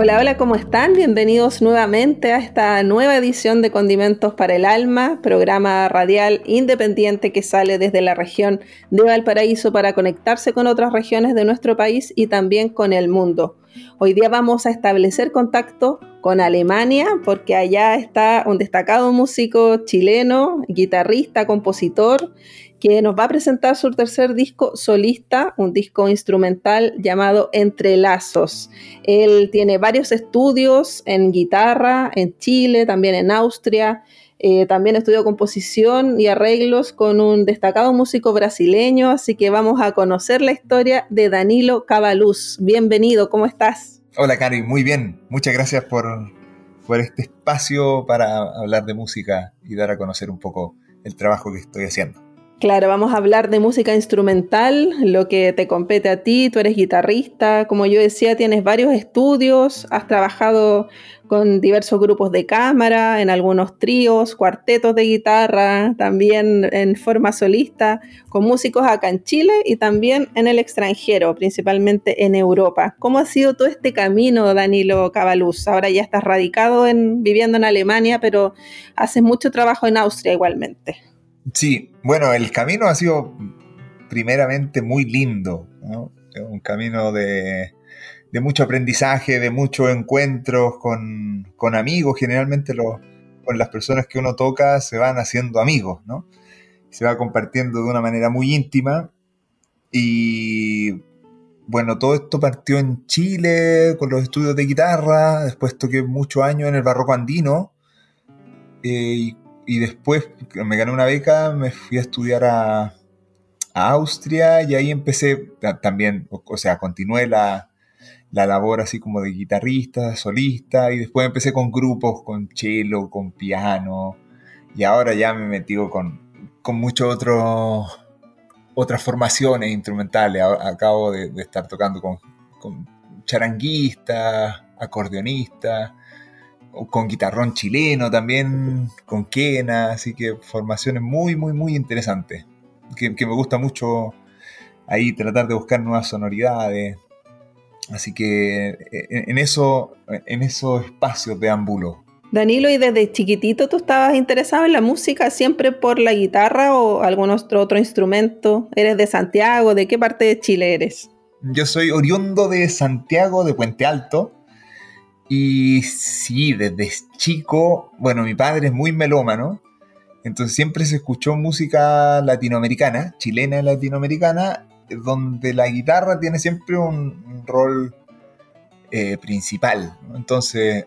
Hola, hola, ¿cómo están? Bienvenidos nuevamente a esta nueva edición de Condimentos para el Alma, programa radial independiente que sale desde la región de Valparaíso para conectarse con otras regiones de nuestro país y también con el mundo. Hoy día vamos a establecer contacto con Alemania porque allá está un destacado músico chileno, guitarrista, compositor que nos va a presentar su tercer disco solista, un disco instrumental llamado Entrelazos. Él tiene varios estudios en guitarra en Chile, también en Austria. Eh, también estudió composición y arreglos con un destacado músico brasileño, así que vamos a conocer la historia de Danilo Cabaluz. Bienvenido, ¿cómo estás? Hola, Cari, muy bien. Muchas gracias por, por este espacio para hablar de música y dar a conocer un poco el trabajo que estoy haciendo. Claro, vamos a hablar de música instrumental, lo que te compete a ti, tú eres guitarrista, como yo decía, tienes varios estudios, has trabajado con diversos grupos de cámara, en algunos tríos, cuartetos de guitarra, también en forma solista, con músicos acá en Chile y también en el extranjero, principalmente en Europa. ¿Cómo ha sido todo este camino, Danilo Cabaluz? Ahora ya estás radicado en, viviendo en Alemania, pero haces mucho trabajo en Austria igualmente. Sí, bueno, el camino ha sido primeramente muy lindo, un camino de, mucho aprendizaje, de muchos encuentros con, amigos, generalmente con las personas que uno toca se van haciendo amigos, ¿no? Se va compartiendo de una manera muy íntima. Y bueno, todo esto partió en Chile con los estudios de guitarra, después toqué muchos años en el barroco andino eh, y después me gané una beca, me fui a estudiar a, Austria y ahí empecé también, o, sea, continué la, labor así como de guitarrista, solista, y después empecé con grupos, con cello, con piano, y ahora ya me metido con, con muchas otras formaciones instrumentales. Acabo de, estar tocando con, con charanguistas, acordeonistas, con guitarrón chileno también, con quena, así que formaciones muy, muy, muy interesantes, que, me gusta mucho ahí tratar de buscar nuevas sonoridades, así que eh, en, eso, en esos espacios de ámbulo. Danilo, ¿y desde chiquitito tú estabas interesado en la música siempre por la guitarra o algún otro, otro instrumento? ¿Eres de Santiago? ¿De qué parte de Chile eres? Yo soy oriundo de Santiago, de Puente Alto, y sí, desde chico, bueno, mi padre es muy melómano, entonces siempre se escuchó música latinoamericana, chilena y latinoamericana, donde la guitarra tiene siempre un, rol eh, principal. Entonces,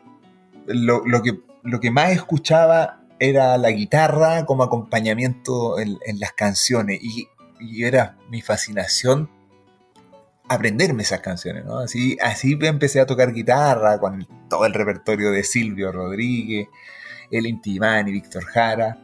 lo, que, lo que más escuchaba era la guitarra como acompañamiento en, las canciones y, y, era mi fascinación aprenderme esas canciones, ¿no? Así, así empecé a tocar guitarra con todo el repertorio de Silvio Rodríguez, El Intimani, Víctor Jara.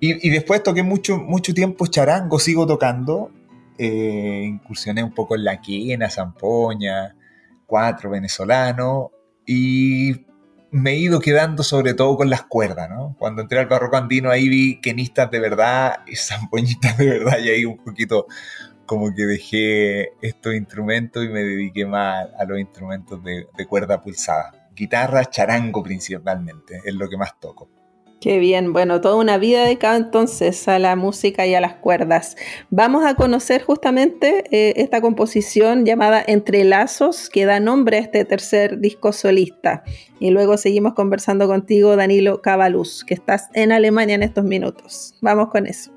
Y, después toqué mucho, mucho tiempo charango, sigo tocando. Eh, incursioné un poco en la quena, zampoña, cuatro venezolano. Y me he ido quedando sobre todo con las cuerdas, ¿no? Cuando entré al barroco andino ahí vi quenistas de verdad y zampoñistas de verdad y ahí un poquito como que dejé estos instrumentos y me dediqué más a los instrumentos de, cuerda pulsada. Guitarra, charango principalmente, es lo que más toco. Qué bien, bueno, toda una vida dedicada entonces a la música y a las cuerdas. Vamos a conocer justamente eh, esta composición llamada Entrelazos, que da nombre a este tercer disco solista. Y luego seguimos conversando contigo, Danilo Cabaluz, que estás en Alemania en estos minutos. Vamos con eso.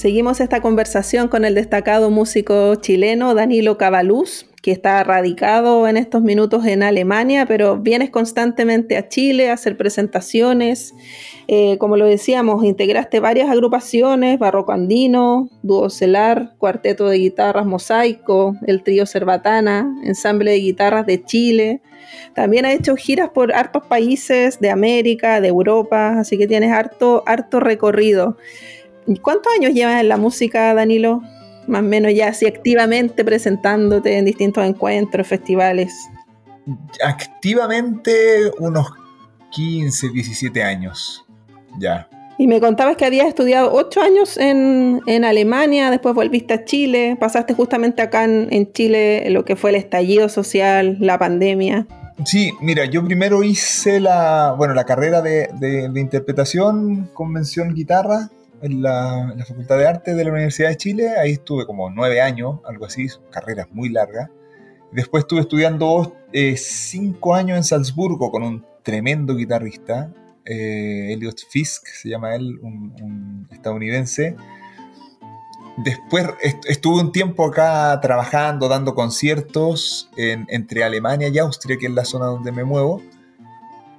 Seguimos esta conversación con el destacado músico chileno Danilo Cabaluz, que está radicado en estos minutos en Alemania, pero vienes constantemente a Chile a hacer presentaciones. Eh, como lo decíamos, integraste varias agrupaciones, Barroco Andino, Dúo Celar, Cuarteto de Guitarras Mosaico, el Trío Cerbatana, Ensamble de Guitarras de Chile. También has hecho giras por hartos países de América, de Europa, así que tienes harto, harto recorrido. ¿Cuántos años llevas en la música, Danilo? más o menos ya así activamente presentándote en distintos encuentros, festivales? Activamente unos 15, 17 años, ya. Y me contabas que habías estudiado 8 años en, Alemania, después volviste a Chile, pasaste justamente acá en, Chile lo que fue el estallido social, la pandemia. Sí, mira, yo primero hice la, bueno, la carrera de, de interpretación, convención guitarra, en la, Facultad de Arte de la Universidad de Chile. Ahí estuve como nueve años, algo así, carreras muy largas. Después estuve estudiando eh, cinco años en Salzburgo con un tremendo guitarrista, eh, Elliot Fisk, se llama él, un, estadounidense. Después estuve un tiempo acá trabajando, dando conciertos entre Alemania y Austria, que es la zona donde me muevo.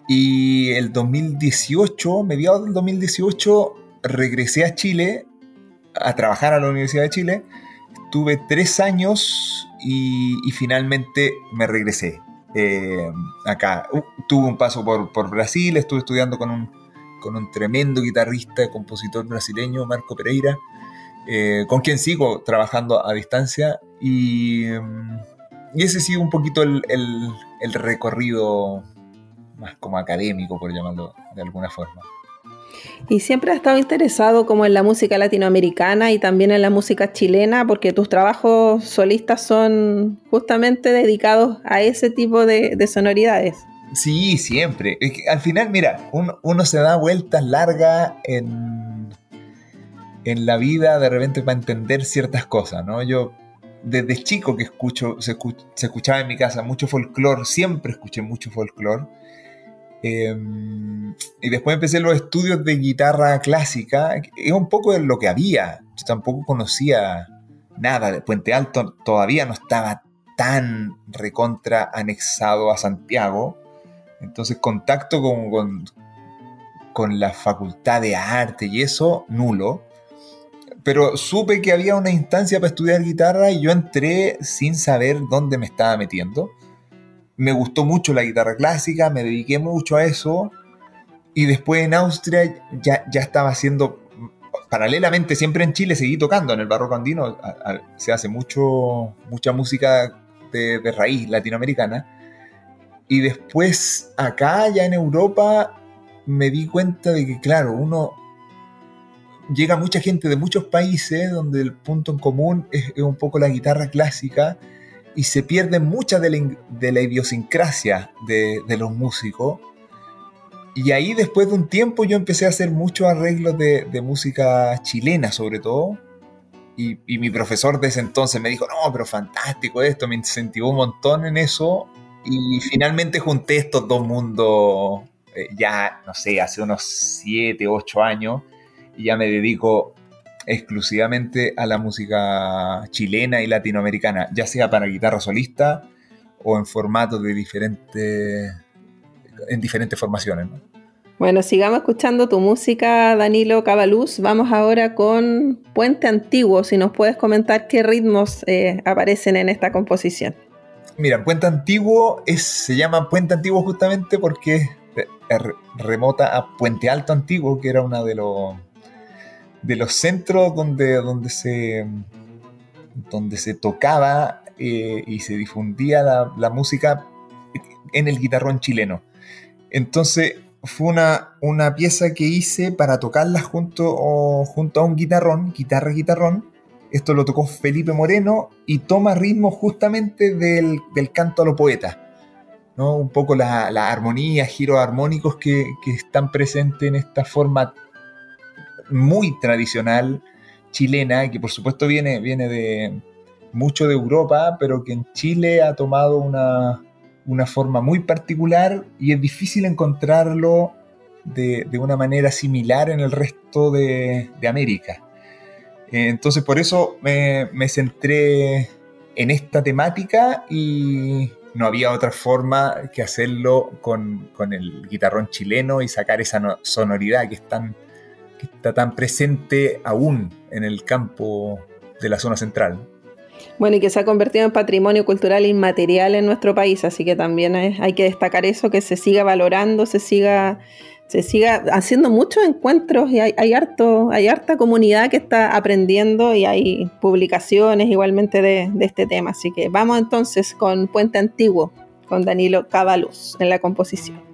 Y el 2018, mediados del 2018, regresé a Chile a trabajar a la Universidad de Chile. Tuve tres años y, finalmente me regresé eh, acá. Uh, tuve un paso por, Brasil, estuve estudiando con un, con un tremendo guitarrista, compositor brasileño, Marco Pereira, eh, con quien sigo trabajando a distancia. Y, mm, y ese ha sido un poquito el, el recorrido más como académico, por llamarlo de alguna forma. Y siempre has estado interesado como en la música latinoamericana y también en la música chilena, porque tus trabajos solistas son justamente dedicados a ese tipo de, sonoridades. Sí, siempre. al final, mira, uno, se da vueltas largas en, en la vida de repente para entender ciertas cosas, ¿no? Yo desde chico que escucho, se, se escuchaba en mi casa mucho folclore, siempre escuché mucho folclore Em, y después empecé los estudios de guitarra clásica. Es un poco de lo que había. Yo tampoco conocía nada. Puente Alto todavía no estaba tan recontra anexado a Santiago. Entonces contacto con, con, con la facultad de arte y eso, nulo. Pero supe que había una instancia para estudiar guitarra y yo entré sin saber dónde me estaba metiendo me gustó mucho la guitarra clásica, me dediqué mucho a eso. Y después en Austria ya, ya estaba haciendo, paralelamente siempre en Chile seguí tocando en el barroco andino, se hace mucho, mucha música de, raíz latinoamericana. Y después acá, ya en Europa, me di cuenta de que, claro, uno llega mucha gente de muchos países donde el punto en común es un poco la guitarra clásica y se pierde mucha de la, idiosincrasia de, los músicos. Y ahí después de un tiempo yo empecé a hacer muchos arreglos de, música chilena sobre todo. Y, mi profesor de ese entonces me dijo, no, pero fantástico esto, me incentivó un montón en eso. Y finalmente junté estos dos mundos eh, ya, no sé, hace unos 7, 8 años. Y ya me dedico exclusivamente a la música chilena y latinoamericana, ya sea para guitarra solista o en formatos de diferentes, en diferentes formaciones. Bueno, sigamos escuchando tu música, Danilo Cabaluz. Vamos ahora con Puente Antiguo, si nos puedes comentar qué ritmos eh, aparecen en esta composición. Mira, Puente Antiguo es, se llama Puente Antiguo justamente porque remota a Puente Alto Antiguo, que era una de los de los centros donde, donde, se, donde se tocaba eh, y se difundía la, música en el guitarrón chileno. Entonces fue una, una pieza que hice para tocarla junto, junto a un guitarrón, guitarra guitarrón. Esto lo tocó Felipe Moreno y toma ritmo justamente del, canto a lo poeta. ¿no? Un poco la, la armonía, giros armónicos que, que están presentes en esta forma muy tradicional chilena, que por supuesto viene, viene de mucho de Europa, pero que en Chile ha tomado una, forma muy particular y es difícil encontrarlo de, una manera similar en el resto de, América. Eh, entonces por eso me, centré en esta temática y no había otra forma que hacerlo con, el guitarrón chileno y sacar esa sonoridad que, que está tan presente aún en el campo de la zona central. Bueno, y que se ha convertido en patrimonio cultural inmaterial en nuestro país, así que también hay que destacar eso, que se siga valorando, se siga, se siga haciendo muchos encuentros y hay, harto, hay harta comunidad que está aprendiendo y hay publicaciones igualmente de, este tema. Así que vamos entonces con Puente Antiguo, con Danilo Cabaluz en la composición.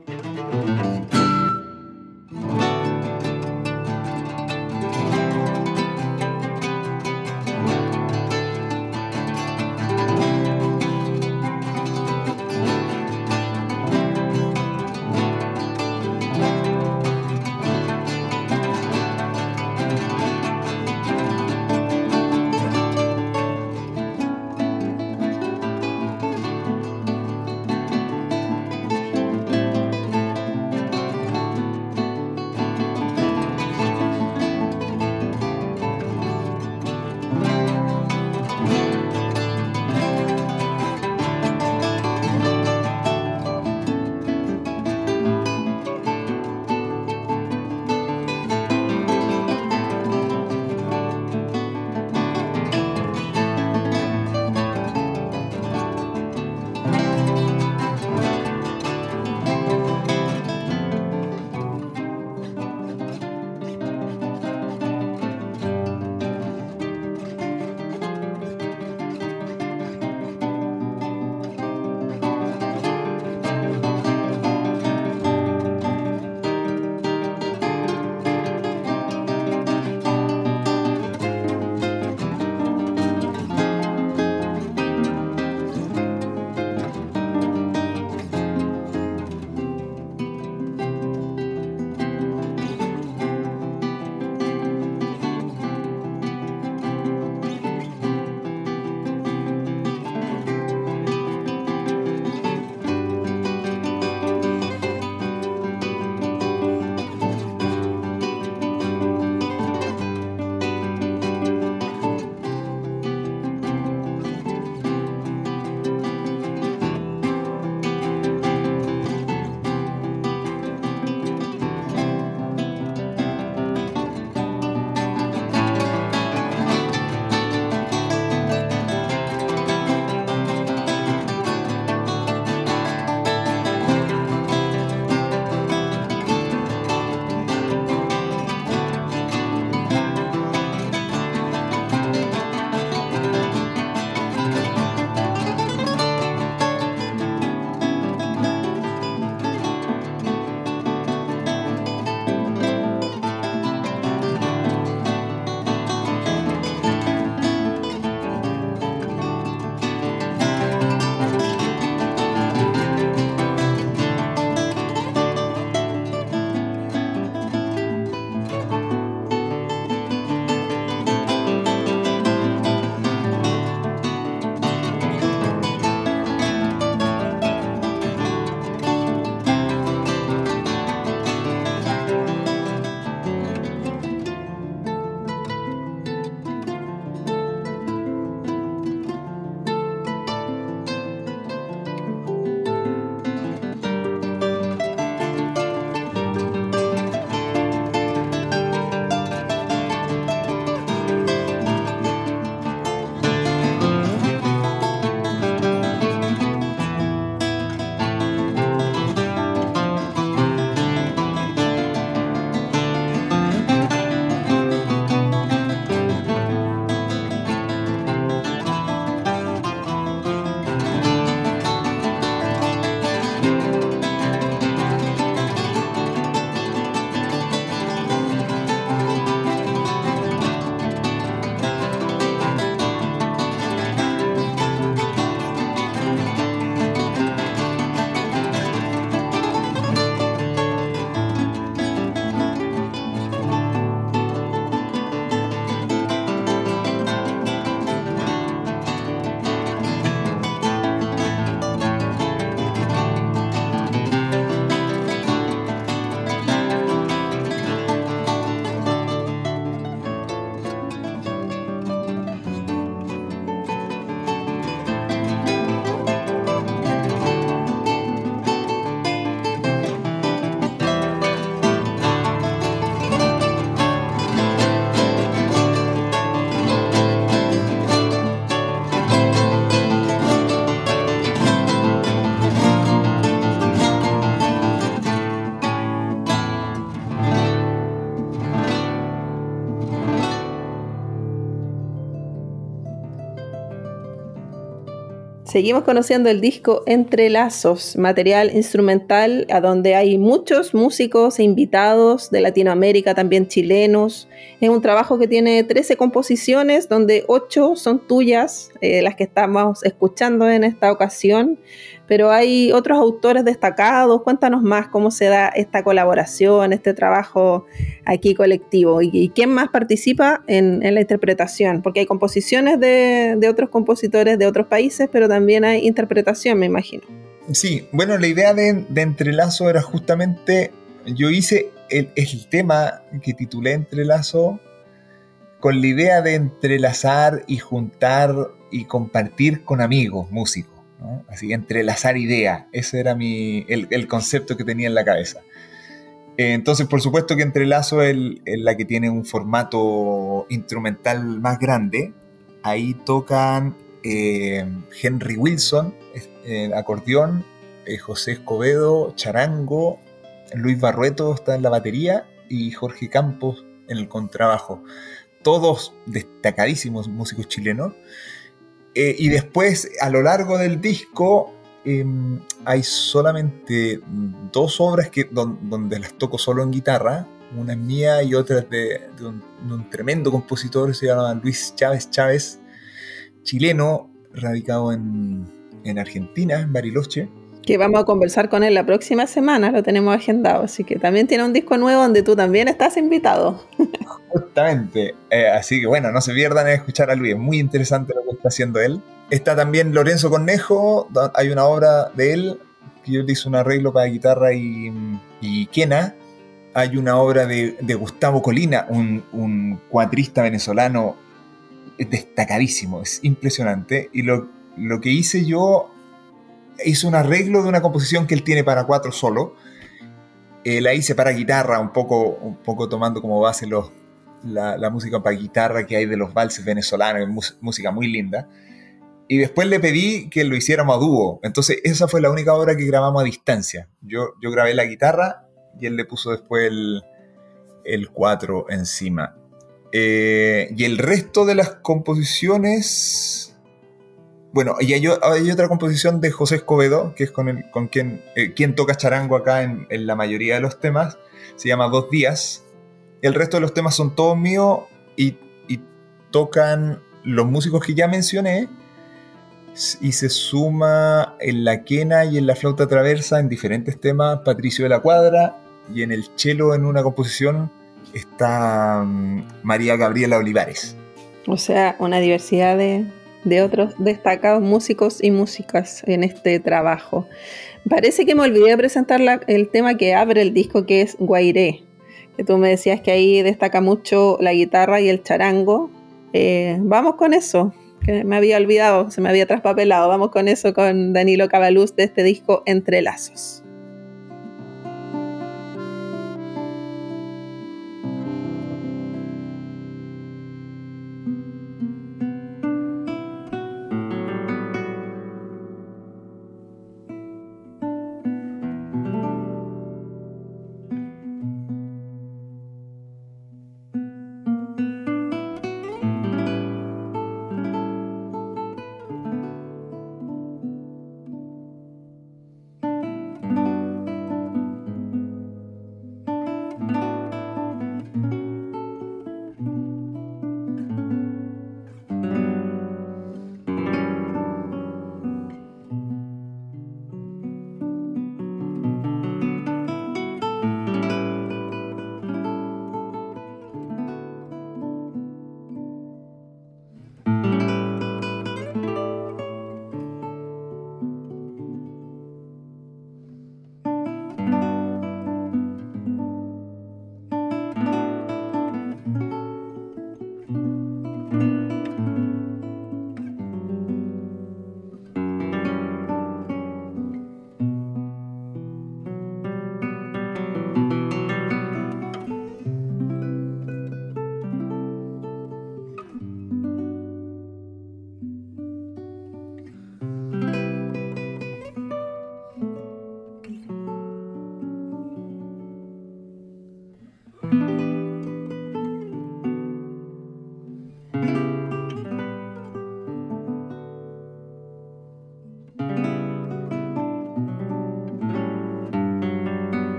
Seguimos conociendo el disco Entrelazos, material instrumental a donde hay muchos músicos e invitados de Latinoamérica, también chilenos. Es un trabajo que tiene 13 composiciones, donde 8 son tuyas, eh, las que estamos escuchando en esta ocasión pero hay otros autores destacados. Cuéntanos más cómo se da esta colaboración, este trabajo aquí colectivo y, quién más participa en, la interpretación, porque hay composiciones de, otros compositores de otros países, pero también hay interpretación, me imagino. Sí, bueno, la idea de, Entrelazo era justamente, yo hice el, tema que titulé Entrelazo con la idea de entrelazar y juntar y compartir con amigos, músicos. Así, entrelazar ideas. Ese era mi, el, concepto que tenía en la cabeza. Eh, entonces, por supuesto que Entrelazo es, la que tiene un formato instrumental más grande. Ahí tocan eh, Henry Wilson, eh, acordeón, José Escobedo, charango, Luis Barrueto está en la batería y Jorge Campos en el contrabajo. Todos destacadísimos músicos chilenos. Eh, y después, a lo largo del disco, em, hay solamente dos obras que, donde las toco solo en guitarra. Una es mía y otra es de, un, tremendo compositor, se llama Luis Chávez Chávez, chileno, radicado en, en Argentina, en Bariloche que vamos a conversar con él la próxima semana, lo tenemos agendado, así que también tiene un disco nuevo donde tú también estás invitado. Justamente, eh, así que bueno, no se pierdan en escuchar a Luis, es muy interesante lo que está haciendo él. Está también Lorenzo Cornejo, hay una obra de él, que yo hice un arreglo para guitarra y, y quena. Hay una obra de, Gustavo Colina, un, un cuatrista venezolano destacadísimo, es impresionante. Y lo, lo que hice yo hizo un arreglo de una composición que él tiene para cuatro solo. Eh, la hice para guitarra, un poco, un poco tomando como base la, música para guitarra que hay de los valses venezolanos, música muy linda. Y después le pedí que lo hiciéramos a dúo. Entonces esa fue la única obra que grabamos a distancia. Yo, yo grabé la guitarra y él le puso después el, el cuatro encima. Eh, y el resto de las composiciones bueno, y hay, otra composición de José Escobedo, que es con, el, con quien, eh, toca charango acá en, la mayoría de los temas. Se llama Dos Días. El resto de los temas son todos míos y, tocan los músicos que ya mencioné. Y se suma en la quena y en la flauta traversa en diferentes temas Patricio de la Cuadra. Y en el cello, en una composición, está mm, María Gabriela Olivares. O sea, una diversidad de, de otros destacados músicos y músicas en este trabajo. Parece que me olvidé de presentar el tema que abre el disco, que es Guairé, que tú me decías que ahí destaca mucho la guitarra y el charango. Eh, vamos con eso, que me había olvidado, se me había traspapelado. Vamos con eso con Danilo Cabaluz de este disco Entrelazos.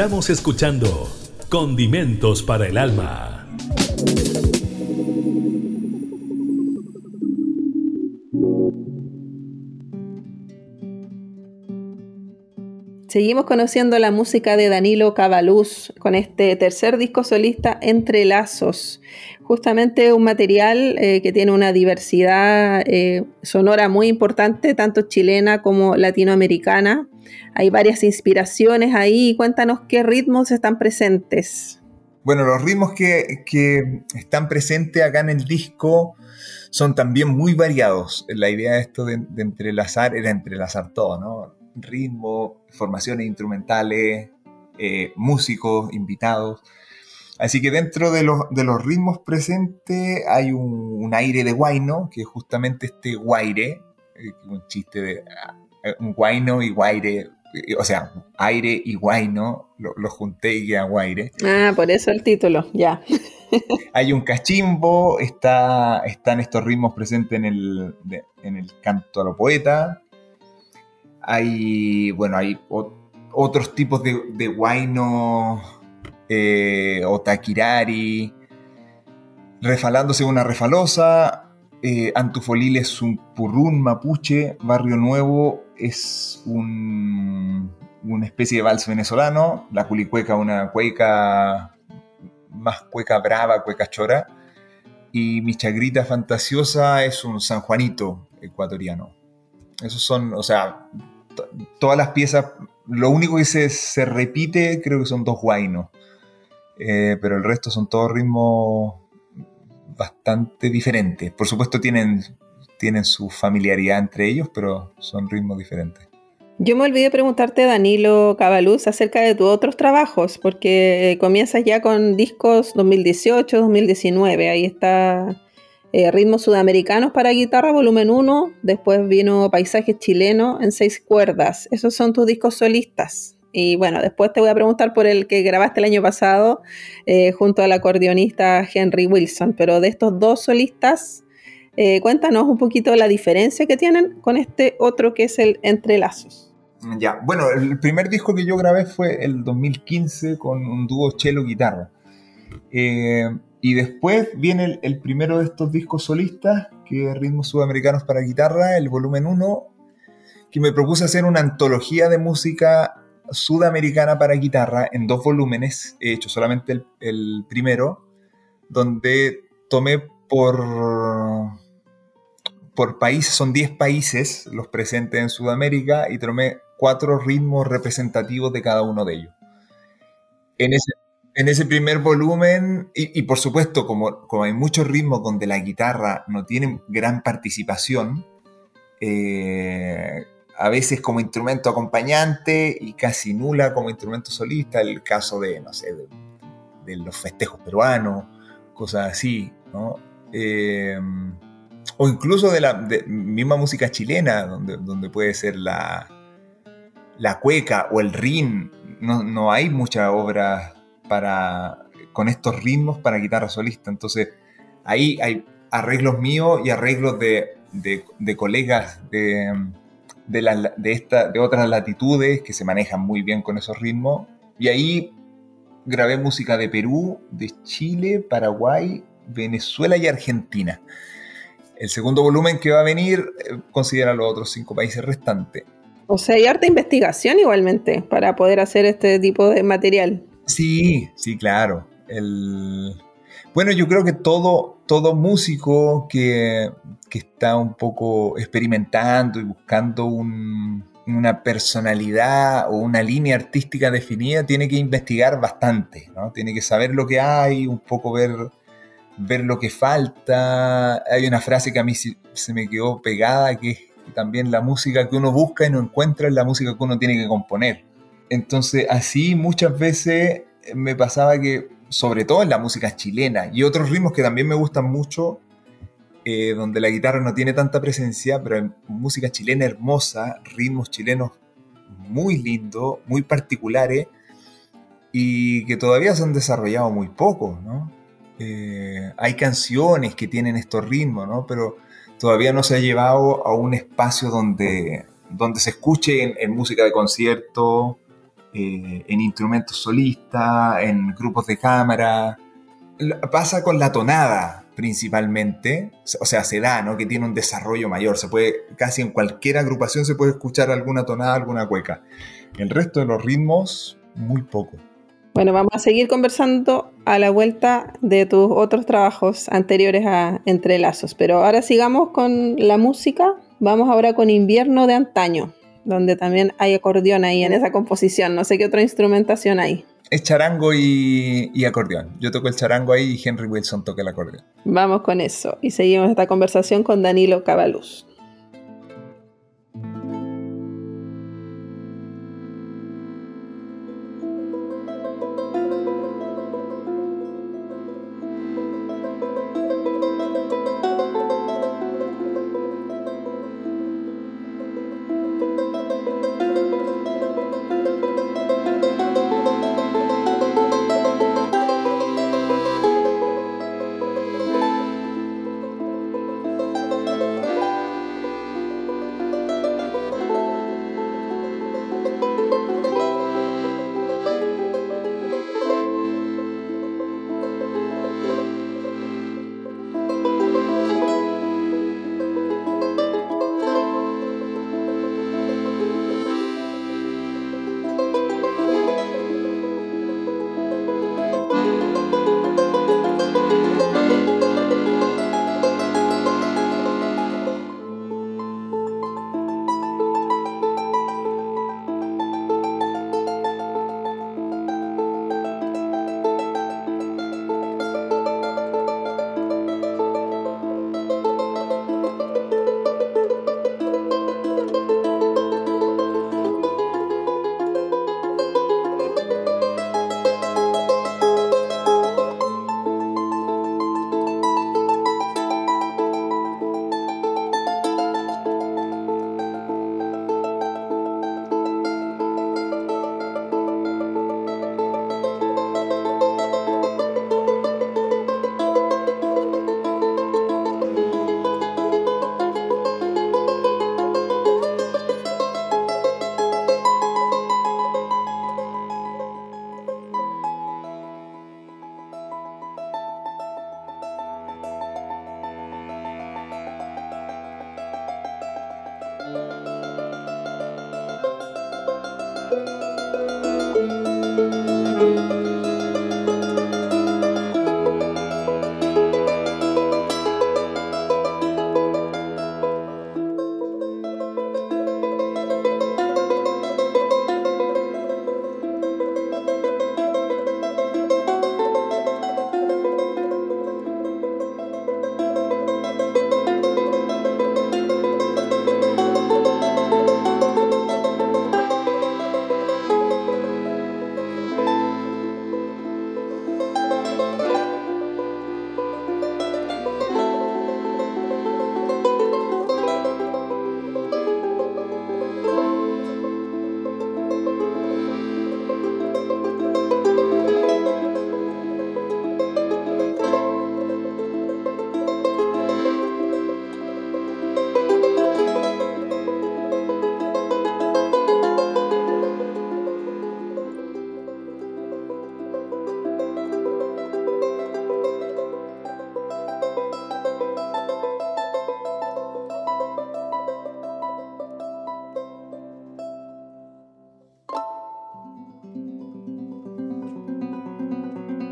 Estamos escuchando Condimentos para el Alma. Seguimos conociendo la música de Danilo Cabaluz con este tercer disco solista Entre Lazos. Justamente un material eh, que tiene una diversidad eh, sonora muy importante, tanto chilena como latinoamericana. Hay varias inspiraciones ahí. Cuéntanos qué ritmos están presentes. Bueno, los ritmos que, están presentes acá en el disco son también muy variados. La idea de esto de, entrelazar era entrelazar todo, ¿no? Ritmo, formaciones instrumentales, eh, músicos, invitados. Así que dentro de los, ritmos presentes hay un, aire de guayno, que es justamente este guaire, eh, un chiste de eh, un guayno y guaire, eh, o sea, aire y guayno, lo, junté y a guaire. Ah, por eso el título, ya. Hay un cachimbo, está, están estos ritmos presentes en el, en el canto a lo poeta. Hay, bueno, hay otros tipos de, de guayno eh, refalándose una refalosa, eh, Antufolil es un purrún mapuche, Barrio Nuevo es un, una especie de vals venezolano, la culicueca una cueca más cueca brava, cueca chora, y mi chagrita fantasiosa es un San Juanito ecuatoriano. Esos son, o sea, todas las piezas, lo único que se, se repite creo que son dos guainos, eh, pero el resto son todos ritmos bastante diferentes. Por supuesto tienen, tienen su familiaridad entre ellos, pero son ritmos diferentes. Yo me olvidé preguntarte, Danilo Cabaluz, acerca de tus otros trabajos, porque comienzas ya con discos 2018, 2019. Ahí está eh, Ritmos Sudamericanos para Guitarra, volumen 1. Después vino Paisajes Chilenos en seis cuerdas. Esos son tus discos solistas. Y bueno, después te voy a preguntar por el que grabaste el año pasado eh, junto al acordeonista Henry Wilson. Pero de estos dos solistas, eh, cuéntanos un poquito la diferencia que tienen con este otro que es el Entrelazos. Ya, bueno, el primer disco que yo grabé fue el 2015 con un dúo cello-guitarra. Eh, y después viene el, el, primero de estos discos solistas, que es Ritmos Sudamericanos para Guitarra, el volumen 1, que me propuse hacer una antología de música sudamericana para guitarra en dos volúmenes, he hecho solamente el, primero, donde tomé por, por países, son 10 países los presentes en Sudamérica y tomé cuatro ritmos representativos de cada uno de ellos. En ese, en ese primer volumen, y, por supuesto, como, como, hay muchos ritmos donde la guitarra no tiene gran participación, eh, a veces como instrumento acompañante y casi nula como instrumento solista, el caso de, no sé, de, los festejos peruanos, cosas así. Eh, o incluso de la misma música chilena, donde, donde puede ser la, la cueca o el rin, no, no hay mucha obra para, con estos ritmos para guitarra solista, entonces ahí hay arreglos míos y arreglos de, de colegas de de, de, esta, de otras latitudes que se manejan muy bien con esos ritmos. Y ahí grabé música de Perú, de Chile, Paraguay, Venezuela y Argentina. El segundo volumen que va a venir eh, considera los otros cinco países restantes. O sea, hay harta investigación igualmente para poder hacer este tipo de material. Sí, sí, claro. El, bueno, yo creo que todo, todo músico que, está un poco experimentando y buscando una personalidad o una línea artística definida tiene que investigar bastante, ¿no? Tiene que saber lo que hay, un poco ver, ver lo que falta. Hay una frase que a mí se me quedó pegada, que es también la música que uno busca y no encuentra es la música que uno tiene que componer. Entonces, así muchas veces me pasaba que sobre todo en la música chilena y otros ritmos que también me gustan mucho, eh, donde la guitarra no tiene tanta presencia, pero en música chilena hermosa, ritmos chilenos muy lindos, muy particulares y que todavía se han desarrollado muy poco, ¿no? Eh, hay canciones que tienen estos ritmos, ¿no? Pero todavía no se ha llevado a un espacio donde, donde se escuche en música de concierto, eh, en instrumentos solistas, en grupos de cámara. Pasa con la tonada principalmente, o sea, se da, ¿no? Que tiene un desarrollo mayor, se puede, casi en cualquier agrupación se puede escuchar alguna tonada, alguna cueca. El resto de los ritmos, muy poco. Bueno, vamos a seguir conversando a la vuelta de tus otros trabajos anteriores a Entrelazos, pero ahora sigamos con la música. Vamos ahora con Invierno de Antaño donde también hay acordeón ahí en esa composición. No sé qué otra instrumentación hay. Es charango y, y, acordeón. Yo toco el charango ahí y Henry Wilson toca el acordeón. Vamos con eso y seguimos esta conversación con Danilo Cabaluz.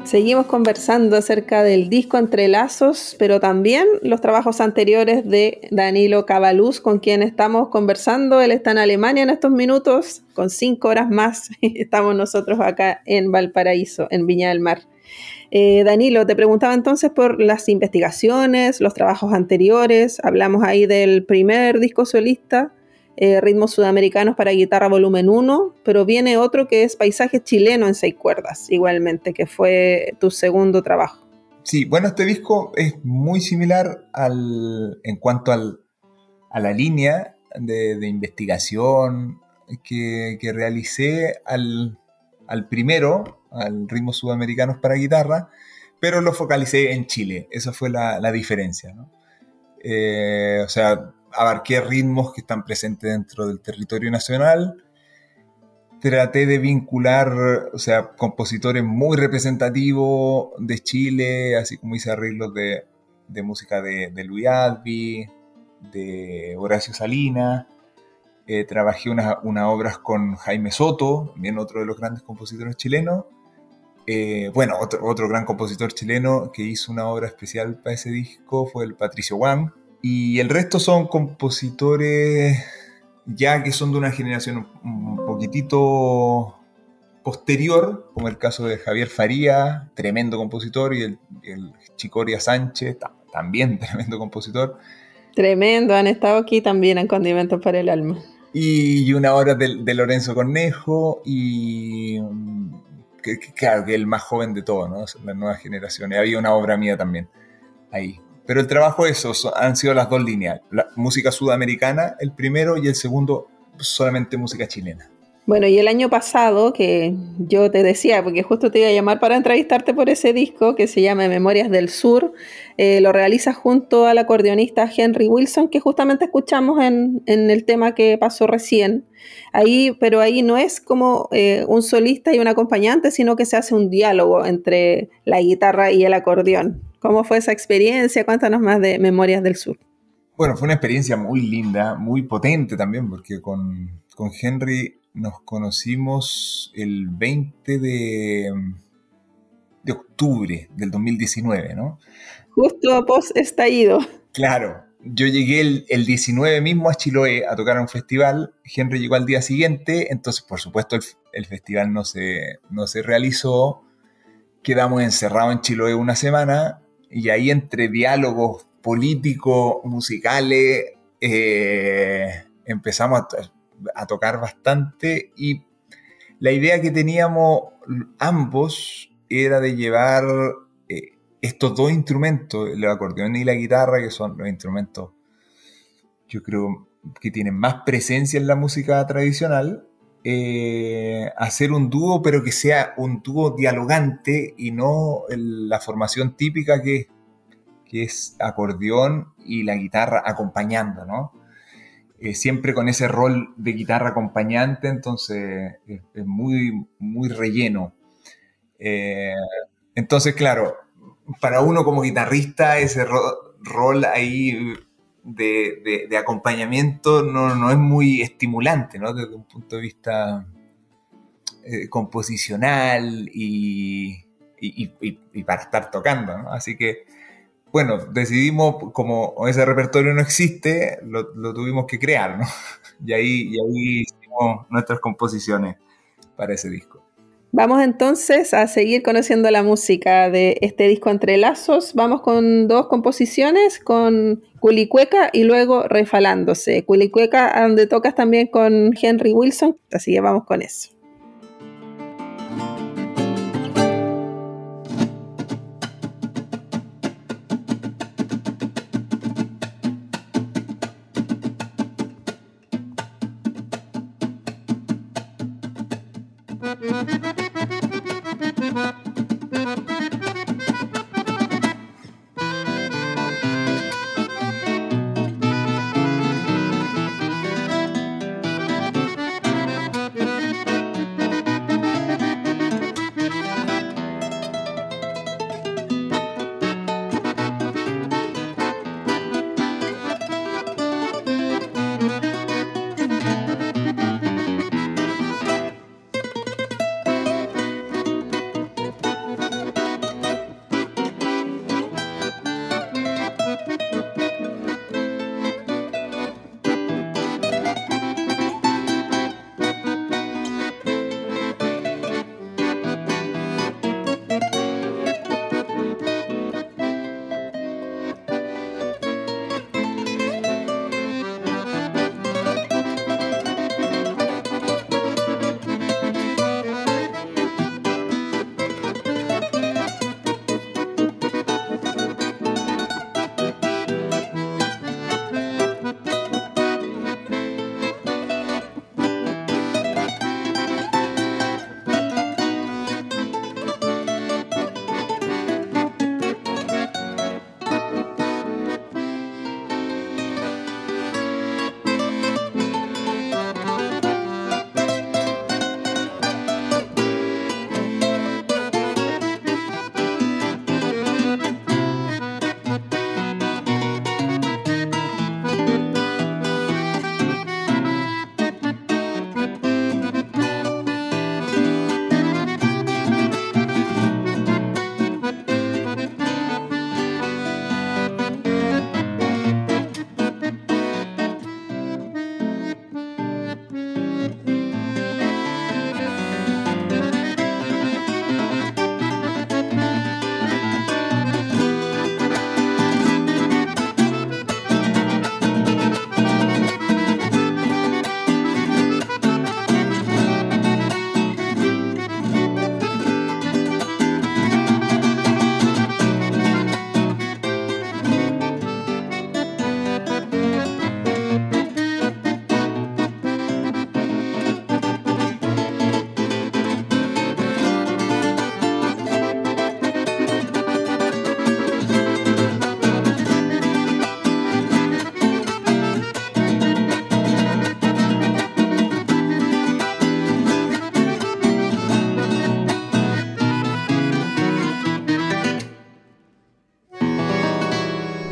Seguimos conversando acerca del disco Entrelazos, pero también los trabajos anteriores de Danilo Cabaluz, con quien estamos conversando. Él está en Alemania en estos minutos, con cinco horas más. Estamos nosotros acá en Valparaíso, en Viña del Mar. Eh, Danilo, te preguntaba entonces por las investigaciones, los trabajos anteriores. Hablamos ahí del primer disco solista eh, ritmos Sudamericanos para Guitarra Volumen 1, pero viene otro que es Paisaje Chileno en seis cuerdas, igualmente, que fue tu segundo trabajo. Sí, bueno, este disco es muy similar al, en cuanto al, a la línea de, investigación que, realicé al, primero, al Ritmos Sudamericanos para Guitarra, pero lo focalicé en Chile. Esa fue la, diferencia. Eh, o sea, abarqué ritmos que están presentes dentro del territorio nacional. Traté de vincular, o sea, compositores muy representativos de Chile, así como hice arreglos de, música de, Luis Advi, de Horacio Salinas. Eh, trabajé unas obras con Jaime Soto, también otro de los grandes compositores chilenos. Eh, bueno, otro, otro, gran compositor chileno que hizo una obra especial para ese disco fue el Patricio Wang, y el resto son compositores ya que son de una generación un poquitito posterior, como el caso de Javier Faría, tremendo compositor, y el, Chicoria Sánchez, también tremendo compositor. Tremendo, han estado aquí también en Condimentos para el Alma. Y, una obra de, Lorenzo Cornejo, y que, claro, que el más joven de todos, ¿no? Las nuevas generaciones. Había una obra mía también ahí. Pero el trabajo, eso, han sido las dos líneas. La música sudamericana, el primero, y el segundo, solamente música chilena. Bueno, y el año pasado, que yo te decía, porque justo te iba a llamar para entrevistarte por ese disco que se llama Memorias del Sur, eh, lo realizas junto al acordeonista Henry Wilson, que justamente escuchamos en, el tema que pasó recién. Ahí, pero ahí no es como eh, un solista y un acompañante, sino que se hace un diálogo entre la guitarra y el acordeón. ¿Cómo fue esa experiencia? Cuéntanos más de Memorias del Sur. Bueno, fue una experiencia muy linda, muy potente también, porque con, Henry nos conocimos el 20 de, de octubre del 2019, ¿no? Justo post estallido. Claro, yo llegué el, el, 19 mismo a Chiloé a tocar a un festival, Henry llegó al día siguiente, entonces por supuesto el, el festival no se, no se realizó, quedamos encerrados en Chiloé una semana y ahí entre diálogos políticos, musicales, eh, empezamos a, tocar bastante y la idea que teníamos ambos era de llevar eh, estos dos instrumentos, el acordeón y la guitarra, que son los instrumentos, yo creo que tienen más presencia en la música tradicional, eh, hacer un dúo, pero que sea un dúo dialogante y no la formación típica que, que es acordeón y la guitarra acompañando, ¿no? Eh, siempre con ese rol de guitarra acompañante, entonces es, muy, muy relleno. Eh, entonces, claro, para uno como guitarrista, ese rol ahí de, acompañamiento no, es muy estimulante, ¿no? Desde un punto de vista eh, composicional y, para estar tocando, ¿no? Así que, bueno, decidimos, como ese repertorio no existe, lo, tuvimos que crear, ¿no? Y ahí, y ahí hicimos nuestras composiciones para ese disco. Vamos entonces a seguir conociendo la música de este disco Entre Lazos. Vamos con dos composiciones, con Culicueca y luego Refalándose. Culicueca, donde tocas también con Henry Wilson, así que vamos con eso.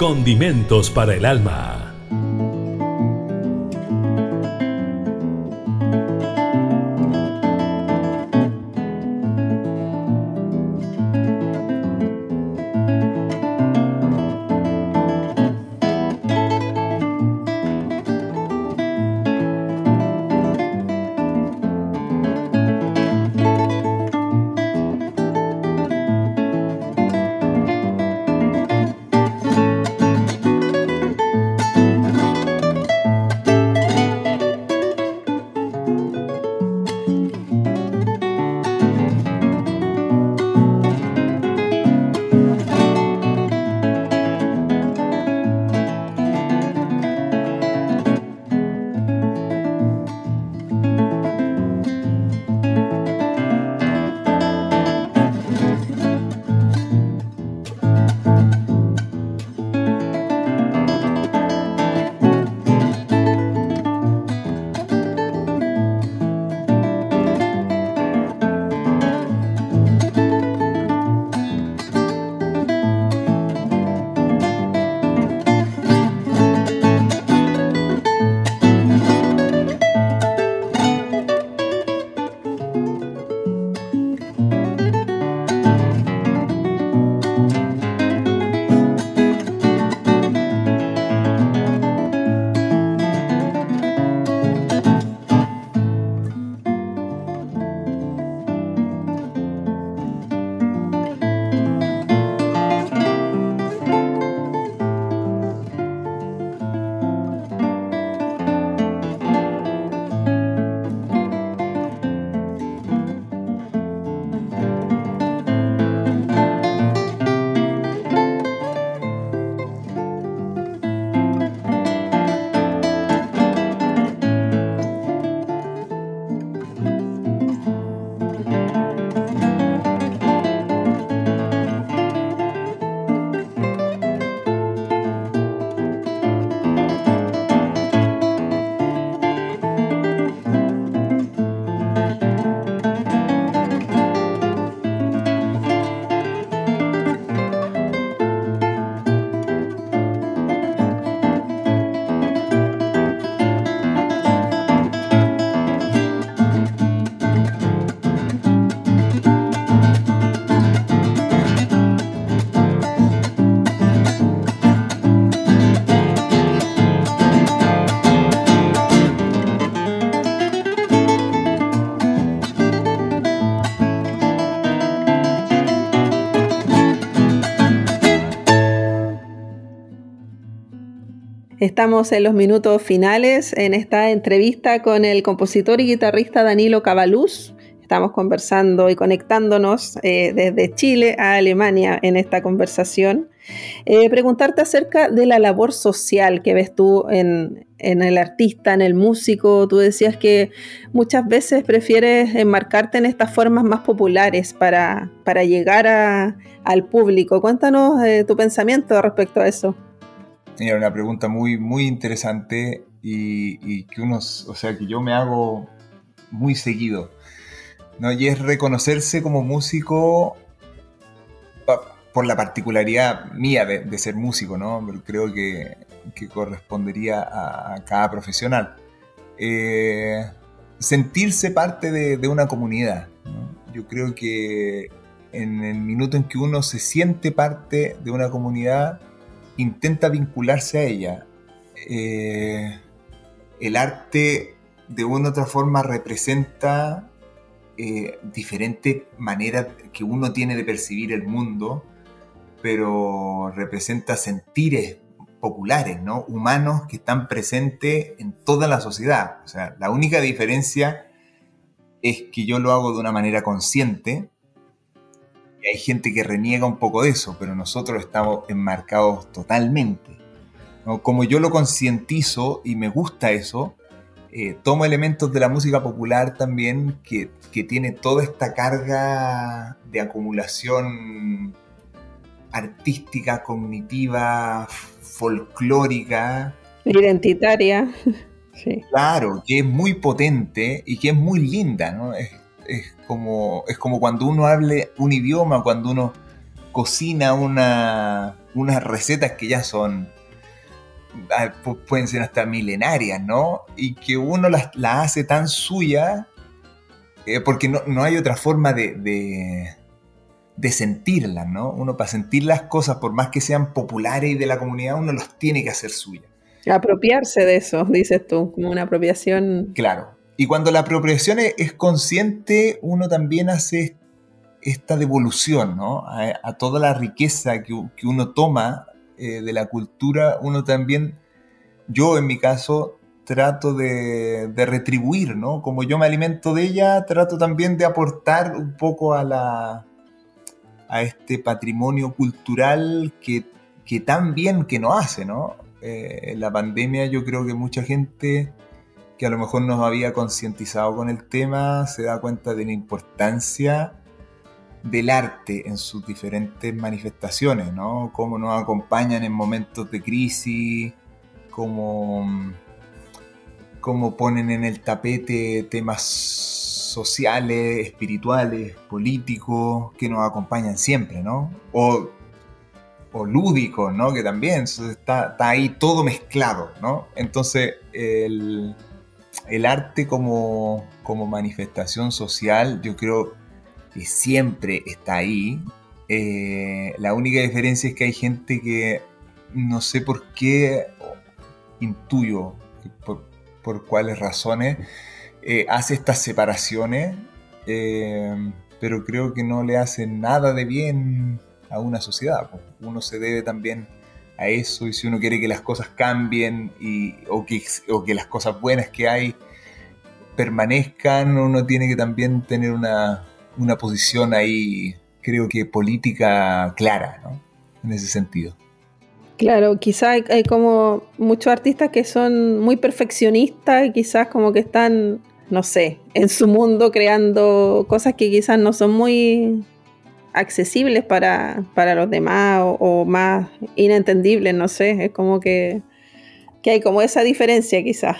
Condimentos para el alma. Estamos en los minutos finales en esta entrevista con el compositor y guitarrista Danilo Cabaluz. Estamos conversando y conectándonos eh, desde Chile a Alemania en esta conversación. Eh, preguntarte acerca de la labor social que ves tú en, el artista, en el músico. Tú decías que muchas veces prefieres enmarcarte en estas formas más populares para, llegar al público. Cuéntanos eh, tu pensamiento respecto a eso. Era una pregunta muy, muy interesante y, que uno, o sea, que yo me hago muy seguido. ¿no? Y es reconocerse como músico por la particularidad mía de, ser músico, ¿no? creo que, correspondería a, cada profesional. Eh, sentirse parte de, una comunidad. Yo creo que en el minuto en que uno se siente parte de una comunidad, intenta vincularse a ella. Eh, el arte de una u otra forma representa eh, diferentes maneras que uno tiene de percibir el mundo, pero representa sentires populares, ¿no? humanos que están presentes en toda la sociedad. O sea, la única diferencia es que yo lo hago de una manera consciente hay gente que reniega un poco de eso, pero nosotros estamos enmarcados totalmente. Como yo lo concientizo y me gusta eso, eh, tomo elementos de la música popular también que, que tiene toda esta carga de acumulación artística, cognitiva, folclórica. Identitaria. Sí. Claro, que es muy potente y que es muy linda, ¿no? Es, es como, es como cuando uno hable un idioma, cuando uno cocina una, unas recetas que ya son, ah, pueden ser hasta milenarias, ¿no? Y que uno las, hace tan suya, eh, porque no, hay otra forma de, de, de sentirlas, ¿no? Uno para sentir las cosas, por más que sean populares y de la comunidad, uno los tiene que hacer suyas. Apropiarse de eso, dices tú, como una apropiación. Claro. Y cuando la apropiación es, consciente, uno también hace esta devolución, ¿no? A, toda la riqueza que, uno toma eh, de la cultura, uno también, yo en mi caso, trato de, de, retribuir, ¿no? Como yo me alimento de ella, trato también de aportar un poco a la a este patrimonio cultural que, que tan bien que no hace, ¿no? Eh, en la pandemia yo creo que mucha gente que a lo mejor no había concientizado con el tema se da cuenta de la importancia del arte en sus diferentes manifestaciones, ¿no? Cómo nos acompañan en momentos de crisis, cómo, cómo ponen en el tapete temas sociales, espirituales, políticos, que nos acompañan siempre, ¿no? O o lúdico, ¿no? Que también está, ahí todo mezclado, ¿no? Entonces, el, arte como, como, manifestación social, yo creo que siempre está ahí. Eh, la única diferencia es que hay gente que no sé por qué, intuyo por, cuáles razones, eh, hace estas separaciones, eh, pero creo que no le hace nada de bien a una sociedad. Uno se debe también a eso y si uno quiere que las cosas cambien y, o, que, o que las cosas buenas que hay permanezcan, uno tiene que también tener una, una posición ahí, creo que política clara, ¿no? En ese sentido. Claro, quizás hay, hay, como muchos artistas que son muy perfeccionistas y quizás como que están, no sé, en su mundo creando cosas que quizás no son muy accesibles para, los demás o, más inentendibles, no sé, es como que, hay como esa diferencia quizás.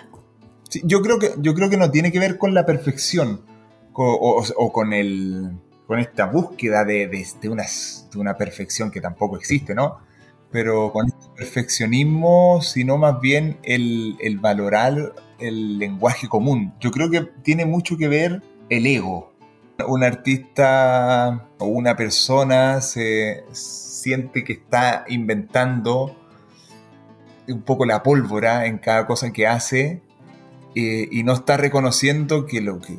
yo, creo que, yo creo que no tiene que ver con la perfección o, con, el, con esta búsqueda de, de, una, de una perfección que tampoco existe, ¿no? Pero con este perfeccionismo, sino más bien el, el valorar el lenguaje común. Yo creo que tiene mucho que ver el ego, un artista o una persona se siente que está inventando un poco la pólvora en cada cosa que hace eh, y no está reconociendo que, lo que,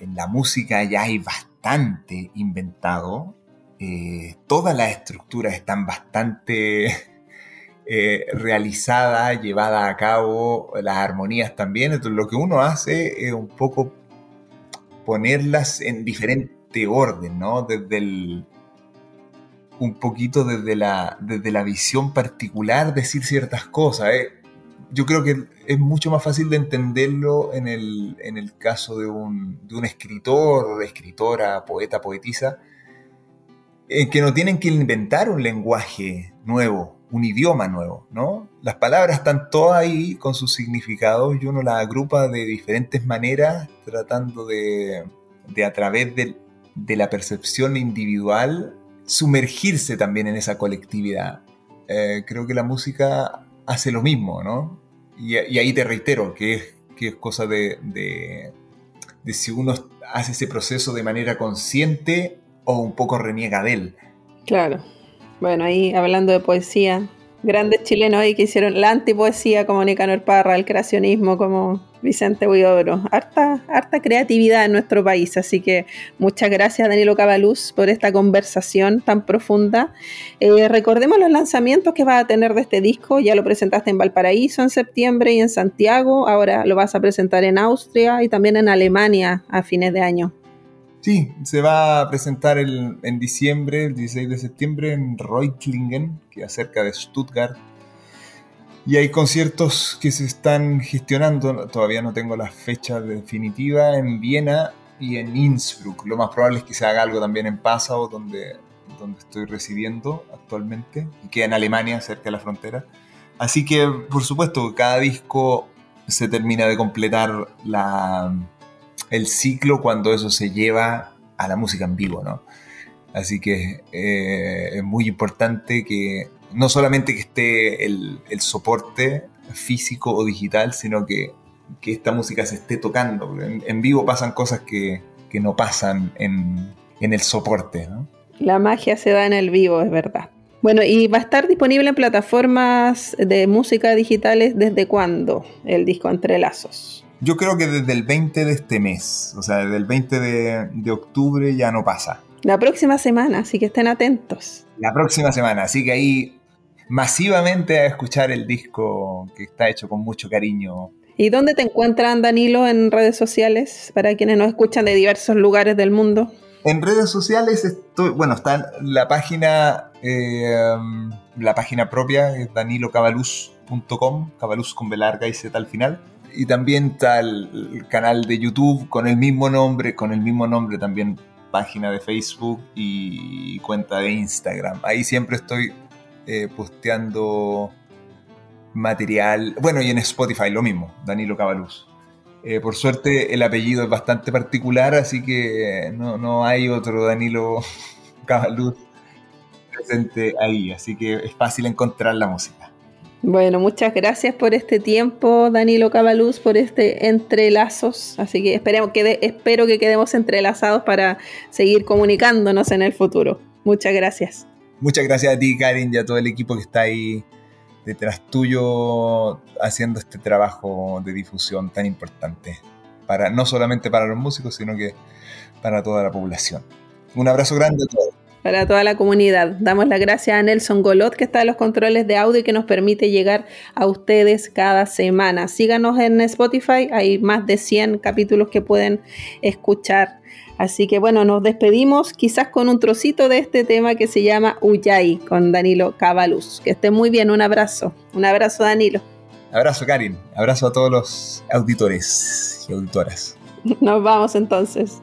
en la música ya hay bastante inventado. Eh, todas las estructuras están bastante eh, realizadas, llevadas a cabo, las armonías también. Entonces lo que uno hace es un poco ponerlas en diferente orden, ¿no? Desde el, un poquito desde la, desde la visión particular decir ciertas cosas. ¿eh? Yo creo que es mucho más fácil de entenderlo en el, en el caso de un, de un escritor, escritora, poeta, poetisa, en que no tienen que inventar un lenguaje nuevo, un idioma nuevo, ¿no? Las palabras están todas ahí con sus significados y uno las agrupa de diferentes maneras, tratando de, a través de, la percepción individual, sumergirse también en esa colectividad. Eh, creo que la música hace lo mismo, ¿no? Y, ahí te reitero que es, que es cosa de, de si uno hace ese proceso de manera consciente o un poco reniega de él. Claro. Bueno, ahí hablando de poesía, grandes chilenos ahí que hicieron la antipoesía como Nicanor Parra, el creacionismo como Vicente Huidobro. Harta, harta creatividad en nuestro país, así que muchas gracias Danilo Cabaluz por esta conversación tan profunda. Eh, recordemos los lanzamientos que vas a tener de este disco, ya lo presentaste en Valparaíso en septiembre y en Santiago, ahora lo vas a presentar en Austria y también en Alemania a fines de año. Sí, se va a presentar en diciembre, el 16 de septiembre, en Reutlingen, que es cerca de Stuttgart. Y hay conciertos que se están gestionando, todavía no tengo la fecha definitiva, en Viena y en Innsbruck. Lo más probable es que se haga algo también en Passau, donde, donde estoy residiendo actualmente, y que en Alemania, cerca de la frontera. Así que, por supuesto, cada disco se termina de completar la, el ciclo cuando eso se lleva a la música en vivo, ¿no? Así que eh, es muy importante que no solamente que esté el, soporte físico o digital, sino que, esta música se esté tocando. En, vivo pasan cosas que, no pasan en, el soporte. La magia se da en el vivo, es verdad. Bueno, y va a estar disponible en plataformas de música digitales desde cuándo el disco Entrelazos. Yo creo que desde el 20 de este mes, o sea, desde el 20 de, octubre ya no pasa. La próxima semana, así que estén atentos. La próxima semana, así que ahí masivamente a escuchar el disco que está hecho con mucho cariño. ¿Y dónde te encuentran, Danilo, en redes sociales para quienes nos escuchan de diversos lugares del mundo? En redes sociales estoy, bueno, está la página, eh, la página propia, es danilocabaluz.com, cabaluz con B larga y Z al final. Y también está el, canal de YouTube con el mismo nombre, con el mismo nombre también página de Facebook y cuenta de Instagram. Ahí siempre estoy eh, posteando material. Bueno, y en Spotify lo mismo, Danilo Cabaluz. Eh, por suerte el apellido es bastante particular, así que no, hay otro Danilo Cabaluz presente ahí, así que es fácil encontrar la música. Bueno, muchas gracias por este tiempo, Danilo Cabaluz, por este entrelazos. Así que esperemos que espero que quedemos entrelazados para seguir comunicándonos en el futuro. Muchas gracias. Muchas gracias a ti, Karin, y a todo el equipo que está ahí detrás tuyo haciendo este trabajo de difusión tan importante, para, no solamente para los músicos, sino que para toda la población. Un abrazo grande a todos. Para toda la comunidad. Damos las gracias a Nelson Golot, que está en los controles de audio y que nos permite llegar a ustedes cada semana. Síganos en Spotify, hay más de 100 capítulos que pueden escuchar Así que bueno, nos despedimos quizás con un trocito de este tema que se llama Uyay con Danilo Cabaluz. Que esté muy bien, un abrazo. Un abrazo Danilo. Abrazo Karin, abrazo a todos los auditores y auditoras. Nos vamos entonces.